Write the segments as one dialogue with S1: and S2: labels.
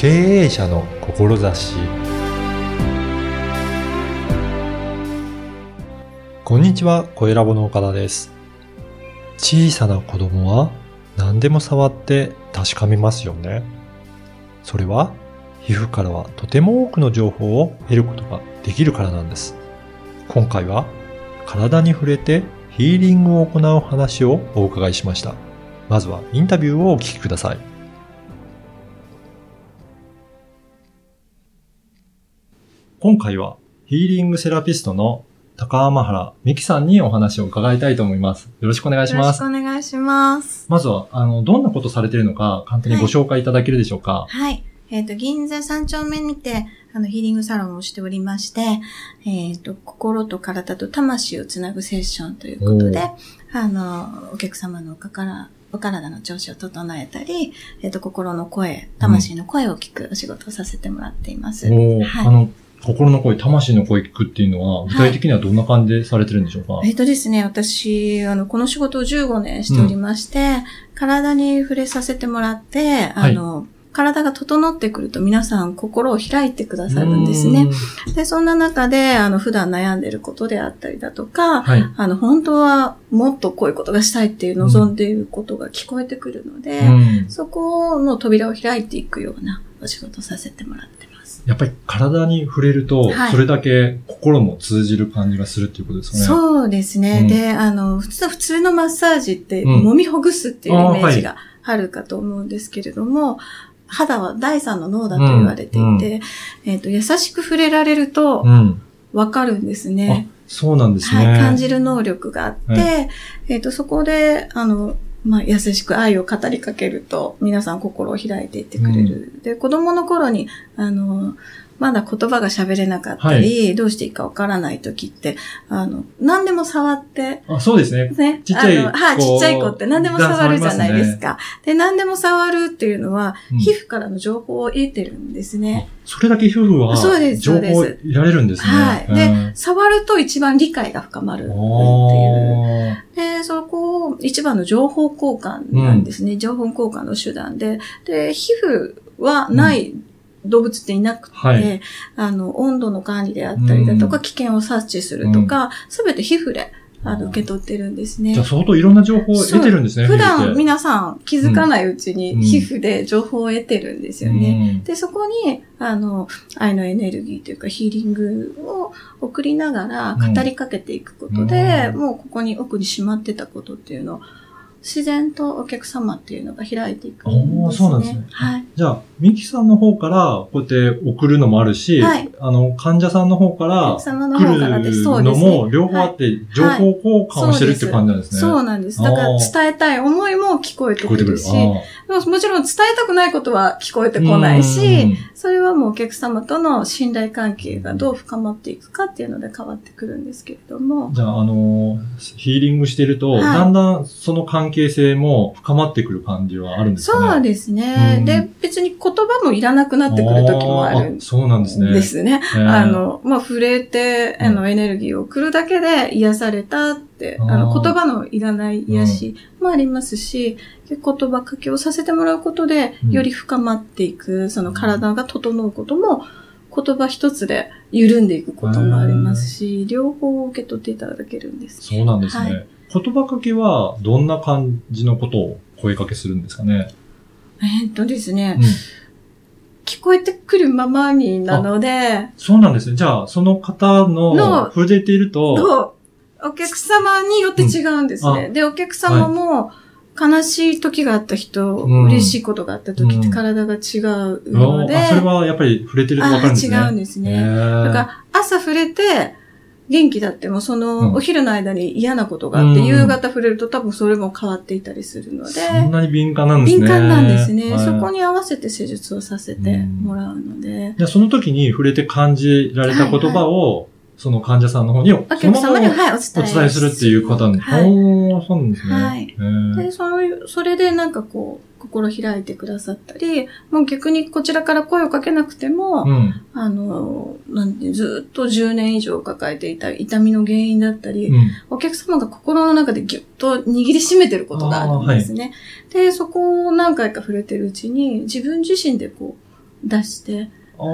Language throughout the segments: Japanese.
S1: 経営者の志こんにちは、小ラボの岡田です。小さな子供は何でも触って確かめますよね。それは皮膚からはとても多くの情報を得ることができるからなんです。今回は体に触れてヒーリングを行う話をお伺いしました。まずはインタビューをお聞きください。今回はヒーリングセラピストの高天原美希さんにお話を伺いたいと思います。よろしくお願いします。
S2: よろしくお願いします。
S1: まずは、あの、どんなことされているのか簡単にご紹介いただけるでしょうか。
S2: はい。えっ、と、銀座三丁目にて、あの、ヒーリングサロンをしておりまして、えっ、と、心と体と魂をつなぐセッションということで、あの、お客様のおから、お体の調子を整えたり、えっ、と、心の声、魂の声を聞くお仕事をさせてもらっています。
S1: おー
S2: はい
S1: あの、心の声、魂の声聞くっていうのは、具体的にはどんな感じでされてるんでしょうか、
S2: えっとですね、私、あの、この仕事を15年しておりまして、体に触れさせてもらって、あの、体が整ってくると皆さん心を開いてくださるんですね。で、そんな中で、あの、普段悩んでることであったりだとか、
S1: はい。
S2: あの、本当はもっとこういうことがしたいっていう望んでいることが聞こえてくるので、
S1: うん。
S2: そこの扉を開いていくようなお仕事をさせてもらってます。
S1: やっぱり体に触れると、
S2: はい
S1: それだけ心も通じる感じがするっていうことですかね。う。
S2: そうですね。
S1: うん
S2: で、あの、普通、普通のマッサージって、
S1: うん
S2: 揉みほぐすっていうイメージがあるかと思うんですけれども、肌は第三の脳だと言われていて、
S1: うんうん
S2: えっ、と、優しく触れられると
S1: うん。
S2: わかるんです
S1: あ
S2: ね。、
S1: そうなんですね。
S2: はい、感じる能力があって、
S1: は
S2: えっ、と、そこで、あの、まあ、優しく愛を語りかけると、皆さん心を開いていってくれる。で、子供の頃に、あの、まだ言葉が喋れなかったり、どうしていいかわからない時って、あの、何でも触って、
S1: あ、そうですね。
S2: ね。
S1: ちっちゃい
S2: あのはい、ちっちゃい子って何でも触るじゃないですか。で、何でも触るっていうのは、
S1: うん
S2: 皮膚からの情報を得てるんですね。
S1: それだけ夫婦は、
S2: そうです
S1: 情報得られるんですね。
S2: はい。
S1: うん
S2: で、触ると一番理解が深まるっていう。で、そこを一番の情報交換なんですね。情報交換の手段で。で、皮膚はない動物っていなくて、
S1: はい
S2: あの、温度の管理であったりだとか、
S1: うん
S2: 危険を察知するとか、すべて皮膚であの
S1: うん
S2: 受け取ってるんですね
S1: じゃあ。相当いろんな情報を得てるんですね、
S2: 普段皆さん気づかないうち
S1: うん
S2: に皮膚で情報を得てるんですよね。
S1: うん
S2: で、そこに、あの、愛のエネルギーというかヒーリングを送りながら
S1: うん
S2: 語りかけていくことで、
S1: うん
S2: もうここに奥にしまってたことっていうのを、自然とお客様っていうのが開いていくんですね。
S1: そうなんですね
S2: はい。
S1: じゃあ、ミキさんの方から、こうやって送るのもあるし、
S2: はい
S1: あの、患者さんの方か
S2: お
S1: ら来。る。のも、両方あって、情報交換をしてるっていう感じなんですね。
S2: そうなんです。だから伝えたい思いも聞こえて
S1: くる。
S2: し、でももちろん伝えたくないことは聞こえてこないし、それはもうお客様との信頼関係がどう深まっていくかっていうので変わってくるんですけれども。
S1: じゃあ、あのーヒーリングしてると、
S2: はい
S1: だんだんその関係性も深まってくる感じはあるんですかね。
S2: そうですね、
S1: うん
S2: で、別に言葉もいらなくなってくる時もある
S1: そうなんですね。
S2: ですね。あ、の、まあ、触れて、
S1: うん
S2: あの、エネルギーを送るだけで癒されたって、
S1: あ
S2: の、言葉のいらない癒しもありますし、で言葉かけをさせてもらうことで
S1: うん、
S2: より深まっていく、その体が整うことも、言葉一つで緩んでいくこともありますし、両方受け取っていただけるんです。
S1: そうなんですね。
S2: はい
S1: 言葉かけは、どんな感じのことを声かけするんですかね？
S2: えーっとですね、
S1: うん。
S2: 聞こえてくるままになので、
S1: そうなんですね。じゃあ、その方の
S2: の
S1: 触れていると、
S2: と、お客様によって違うんですね。
S1: うん
S2: で、お客様も、悲しい時があった人、
S1: うん
S2: 嬉しいことがあった時って
S1: うん
S2: 体が違うので、
S1: あそれはやっぱり触れてるとわかるんですね。
S2: あ違うんですねだから朝触れて、元気だっても、そ
S1: うん。
S2: の、お昼の間に嫌なことがあって、
S1: うん。
S2: 夕方触れると多分それも変わっていたりするので、
S1: そんなに敏感なんですね。
S2: 敏感なんですね。
S1: はい。
S2: そこに合わせて施術をさせてもらうので、
S1: その時に触れて感じられた言葉を、その患者さんの方にお
S2: お客様に、はい、お伝え
S1: するっていう方に。
S2: はい。
S1: おー、そうなんですね。
S2: はいで、そういう、それでなんかこう、心開いてくださったり、もう逆にこちらから声をかけなくても、
S1: うん。
S2: あの、なんて、ずっと10年以上抱えていた痛みの原因だったり、
S1: うん。
S2: お客様が心の中でギュッと握りしめてることがあるんですね。で、そこを何回か触れてるうちに、自分自身でこう、出して、
S1: あ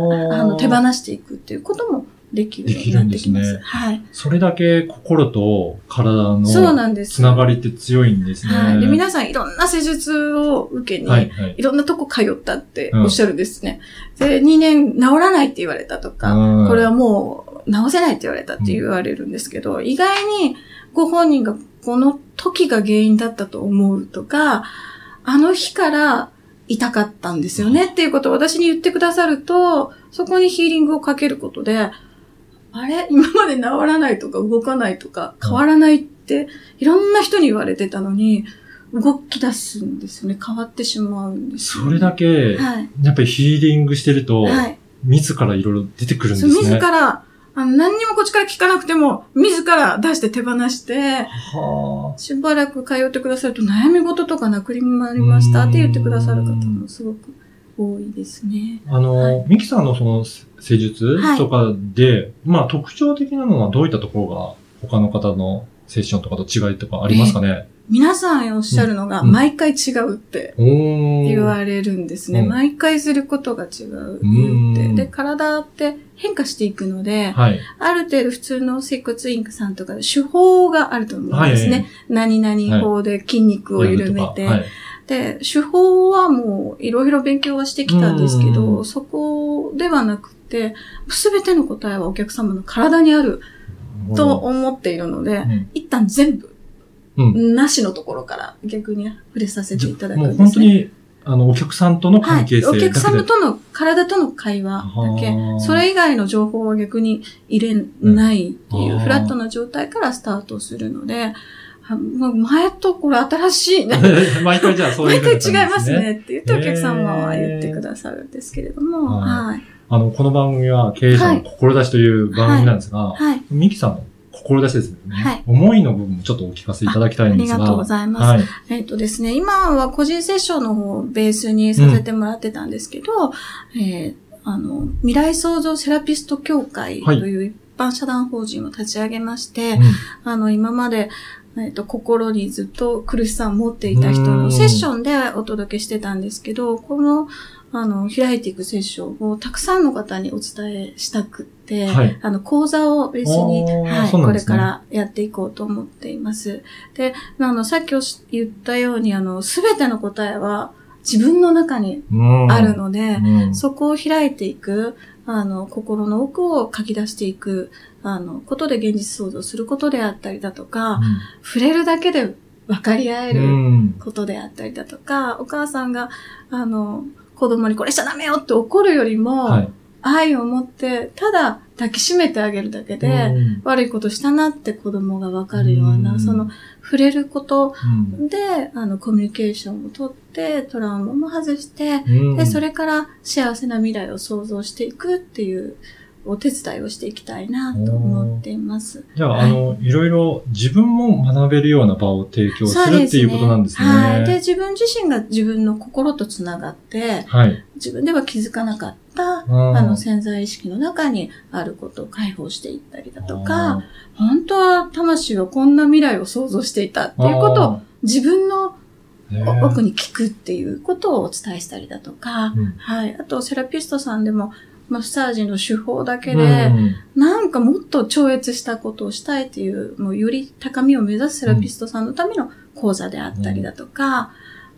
S2: の、手放していくっていうこともできるようになってきます。
S1: ですね
S2: はい。
S1: それだけ心と体の
S2: そうなんです。
S1: つながりって強いんですね。
S2: はい。で、皆さんいろんな施術を受けに、
S1: はいい、はい。
S2: ろんなとこ通ったっておっしゃるんですね。で、2年治らないって言われたとか、
S1: うん
S2: これはもう治せないって言われたって言われるんですけど、意外にご本人がこの時が原因だったと思うとか、あの日から痛かったんですよねっていうことを私に言ってくださると、そこにヒーリングをかけることで、あれ？今まで治らないとか動かないとか変わらないっていろんな人に言われてたのに、動き出すんですよね。変わってしまうんですよね、
S1: それだけ、
S2: はい。
S1: やっぱりヒーリングしてると、
S2: はい。
S1: 自らいろいろ出てくるんですね。
S2: 自ら、あの何にもこっちから聞かなくても、自ら出して手放して、
S1: は
S2: しばらく通ってくださると悩み事とかなくなりましたって言ってくださる方もすごく多いですね。
S1: あ。あの、
S2: はい
S1: ミキさんのその施術
S2: はい
S1: とかで、まあ特徴的なのはどういったところが他の方のセッションとかと違いとかありますかね、
S2: 皆さんおっしゃるのが、
S1: うん
S2: 毎回違うって言われるんですね。
S1: うん
S2: 毎回することが違う
S1: うん
S2: って。で、体って変化していくので、
S1: はい。
S2: ある程度普通の接骨院さんとかで手法があると思うんですね。何々法で筋肉を緩めて。
S1: はい。
S2: で、手法はもういろいろ勉強はしてきたんですけ
S1: う
S2: ど、
S1: ん
S2: そこではなくて、すべての答えはお客様の体にあると思っているので、
S1: うん
S2: 一旦全部、
S1: うん
S2: なしのところから逆に触れさせていただくん
S1: もう
S2: ですね。
S1: 本当に、あの、お客さんとの関係性
S2: はい。お。客様との、体との会話だけ
S1: はあ、
S2: それ以外の情報は逆に入れないっていうう、
S1: ん
S2: フラットな状態からスタートするので、前とこれ新しいね。
S1: 毎回じゃあそういう
S2: 毎
S1: 風な感じです
S2: 回違います。ねって言ってお客様は言ってくださるんですけれども、
S1: はい
S2: はい。
S1: あの、この番組は経営者の志という番組なんですが、
S2: はい。
S1: ミキさんの志ですね。
S2: はい
S1: 思いの部分もちょっとお聞かせいただきたいんですが。
S2: あありがとうございます
S1: はい。
S2: えっ、とですね、今は個人セッションの方をベースにさせてもらってたんですけど、えーあの、未来創造セラピスト協会という一般社団法人を立ち上げまして、あの、今まで、えっ、と、心にずっと苦しさを持っていた人
S1: うん。
S2: のセッションでお届けしてたんですけど、この、あの、開いていくセッションをたくさんの方にお伝えしたくって、
S1: はい。
S2: あの、講座をベースに、はい、
S1: ね。
S2: これからやっていこうと思っています。で、あの、さっき言ったように、あの、すべての答えは自分の中に
S1: うん。
S2: あるので、
S1: うん。
S2: そこを開いていく、あの、心の奥を書き出していく、あの、ことで現実創造することであったりだとか、触れるだけで分かり合え
S1: う
S2: る
S1: ん。
S2: ことであったりだとか、お母さんが、あの、子供にこれしちゃダメよって怒るよりも、
S1: はい。
S2: 愛を持って、ただ抱きしめてあげるだけで、
S1: うん。
S2: 悪いことしたなって子供が分かるような、
S1: うん。
S2: その、触れること
S1: うん。
S2: で、あの、コミュニケーションをとって、トラウマも外して、
S1: うん。
S2: で、それから幸せな未来を想像していくっていうお手伝いをしていきたいなと思っています。
S1: じゃあ、
S2: はい
S1: あの、いろいろ自分も学べるような場を提供するっていうことなんですね。
S2: はい。で、自分自身が自分の心とつながって、
S1: はい。
S2: 自分では気づかなかった、
S1: うん
S2: あの、潜在意識の中にあることを解放していったりだとか、本当は魂はこんな未来を想像していたっていうことを自分の
S1: を
S2: 奥に聞くっていうことをお伝えしたりだとか、
S1: うん
S2: はい。あと、セラピストさんでも、マッサージの手法だけで、なんかもっと超越したことをしたいっていう、もうより高みを目指すセラピストさんのための講座であったりだとか、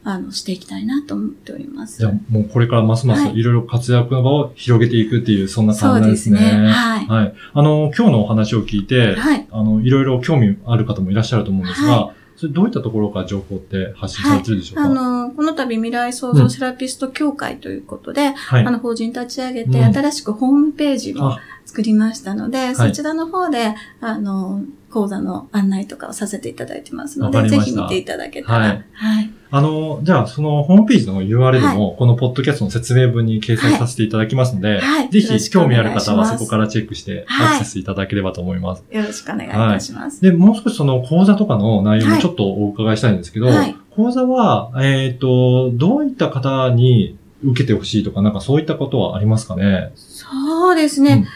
S2: あの、していきたいなと思っております。
S1: じゃあ、もうこれからますます
S2: はい
S1: いろいろ活躍の場を広げていくっていう、そんな
S2: そう
S1: 感じですす
S2: でね。
S1: ね。
S2: はい。
S1: はい。あの、今日のお話を聞いて、
S2: はい。
S1: あの、いろいろ興味ある方もいらっしゃると思うんですが、
S2: は
S1: それどういったところから情報って発信されてるでしょうか、
S2: あの、この度未来創造セラピスト協会ということで、
S1: はい。
S2: あの、法人立ち上げて、
S1: うん。
S2: 新しくホームページも
S1: あ
S2: 作りましたので、
S1: い。
S2: そちらの方で、あの、講座の案内とかをさせていただいてますので、ぜひ見ていただけたら。
S1: は
S2: はい。い。
S1: あの、じゃあ、そのホームページの URL も、このポッドキャストの説明文に掲載させていただきますので、
S2: はい。
S1: ぜひ興味ある方はそこからチェックして
S2: はい
S1: アクセスいただければと思います。
S2: よろしくお願いいたします。
S1: で、もう少しその講座とかの内容もちょっとお伺いしたいんですけど、
S2: はい。
S1: 講座は、えっ、と、どういった方に受けてほしいとか、なんかそういったことはありますかね？
S2: そうですね。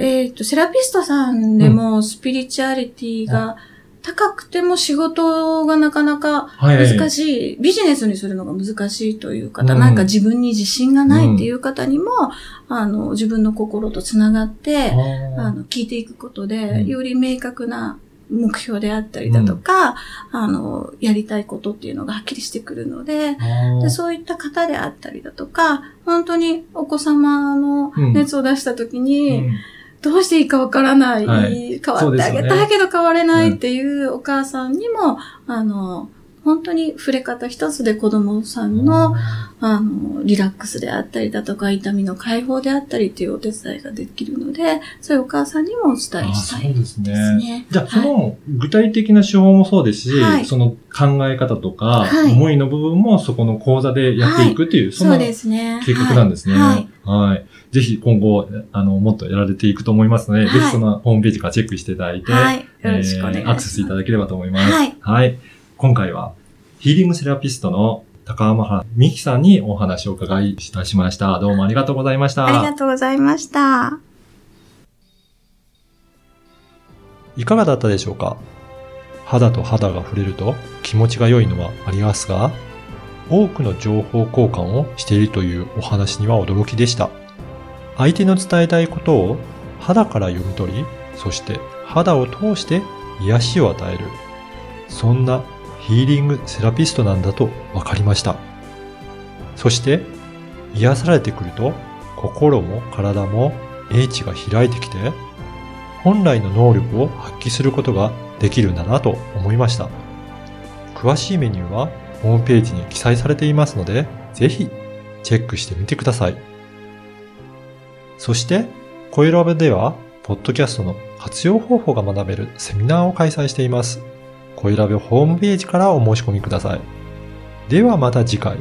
S2: えっ、と、セラピストさんでもスピリチュアリティが高くても仕事がなかなか
S1: はい。
S2: 難しい、ビジネスにするのが難しいという方、
S1: うん。
S2: なんか自分に自信がないっていう方にも、あの、自分の心とつながって、あ
S1: あ
S2: の、聞いていくこと
S1: う
S2: で、
S1: ん。
S2: より明確な目標であったりだとか、あの、やりたいことっていうのがはっきりしてくるので、
S1: ー。
S2: でそういった方であったりだとか、本当にお子様の
S1: うん。
S2: 熱を出した時に、
S1: うん
S2: どうしていいかわからない、
S1: はい。
S2: 変わってあげたいけど変われないっていうお母さんにも、あの、本当に触れ方一つで子供さんの、あの、リラックスであったりだとか、痛みの解放であったりっていうお手伝いができるので、そういうお母さんにもお伝え
S1: あ
S2: した
S1: そ
S2: いう
S1: ですね。
S2: ですね。
S1: じゃあ、そ
S2: はい
S1: の具体的な手法もそうですし、
S2: はい
S1: その考え方とか、
S2: はい
S1: 思いの部分もそこの講座でやっていくっていう、
S2: そうですね。
S1: 計画なんですね。
S2: はい。
S1: はい。ぜひ今後、あの、もっとやられていくと思いますので、
S2: はい
S1: ぜひそのホームページからチェックしていただいて、
S2: はい。よろしくお願いします。
S1: えーアクセスいただければと思います。
S2: はい。
S1: はい。今回は、ヒーリングセラピストの高浜原美希さんにお話をお伺いいたしました。どうもありがとうございました。
S2: ありがとうございました。
S1: いかがだったでしょうか？肌と肌が触れると気持ちが良いのはありますが、多くの情報交換をしているというお話には驚きでした。相手の伝えたいことを肌から読み取り、そして肌を通して癒しを与える。そんなヒーリングセラピストなんだと分かりました。そして癒されてくると心も体も英知が開いてきて本来の能力を発揮することができるんだなと思いました。詳しいメニューはホームページに記載されていますので、ぜひチェックしてみてください。そして、声ラボでは、ポッドキャストの活用方法が学べるセミナーを開催しています。声ラボホームページからお申し込みください。ではまた次回。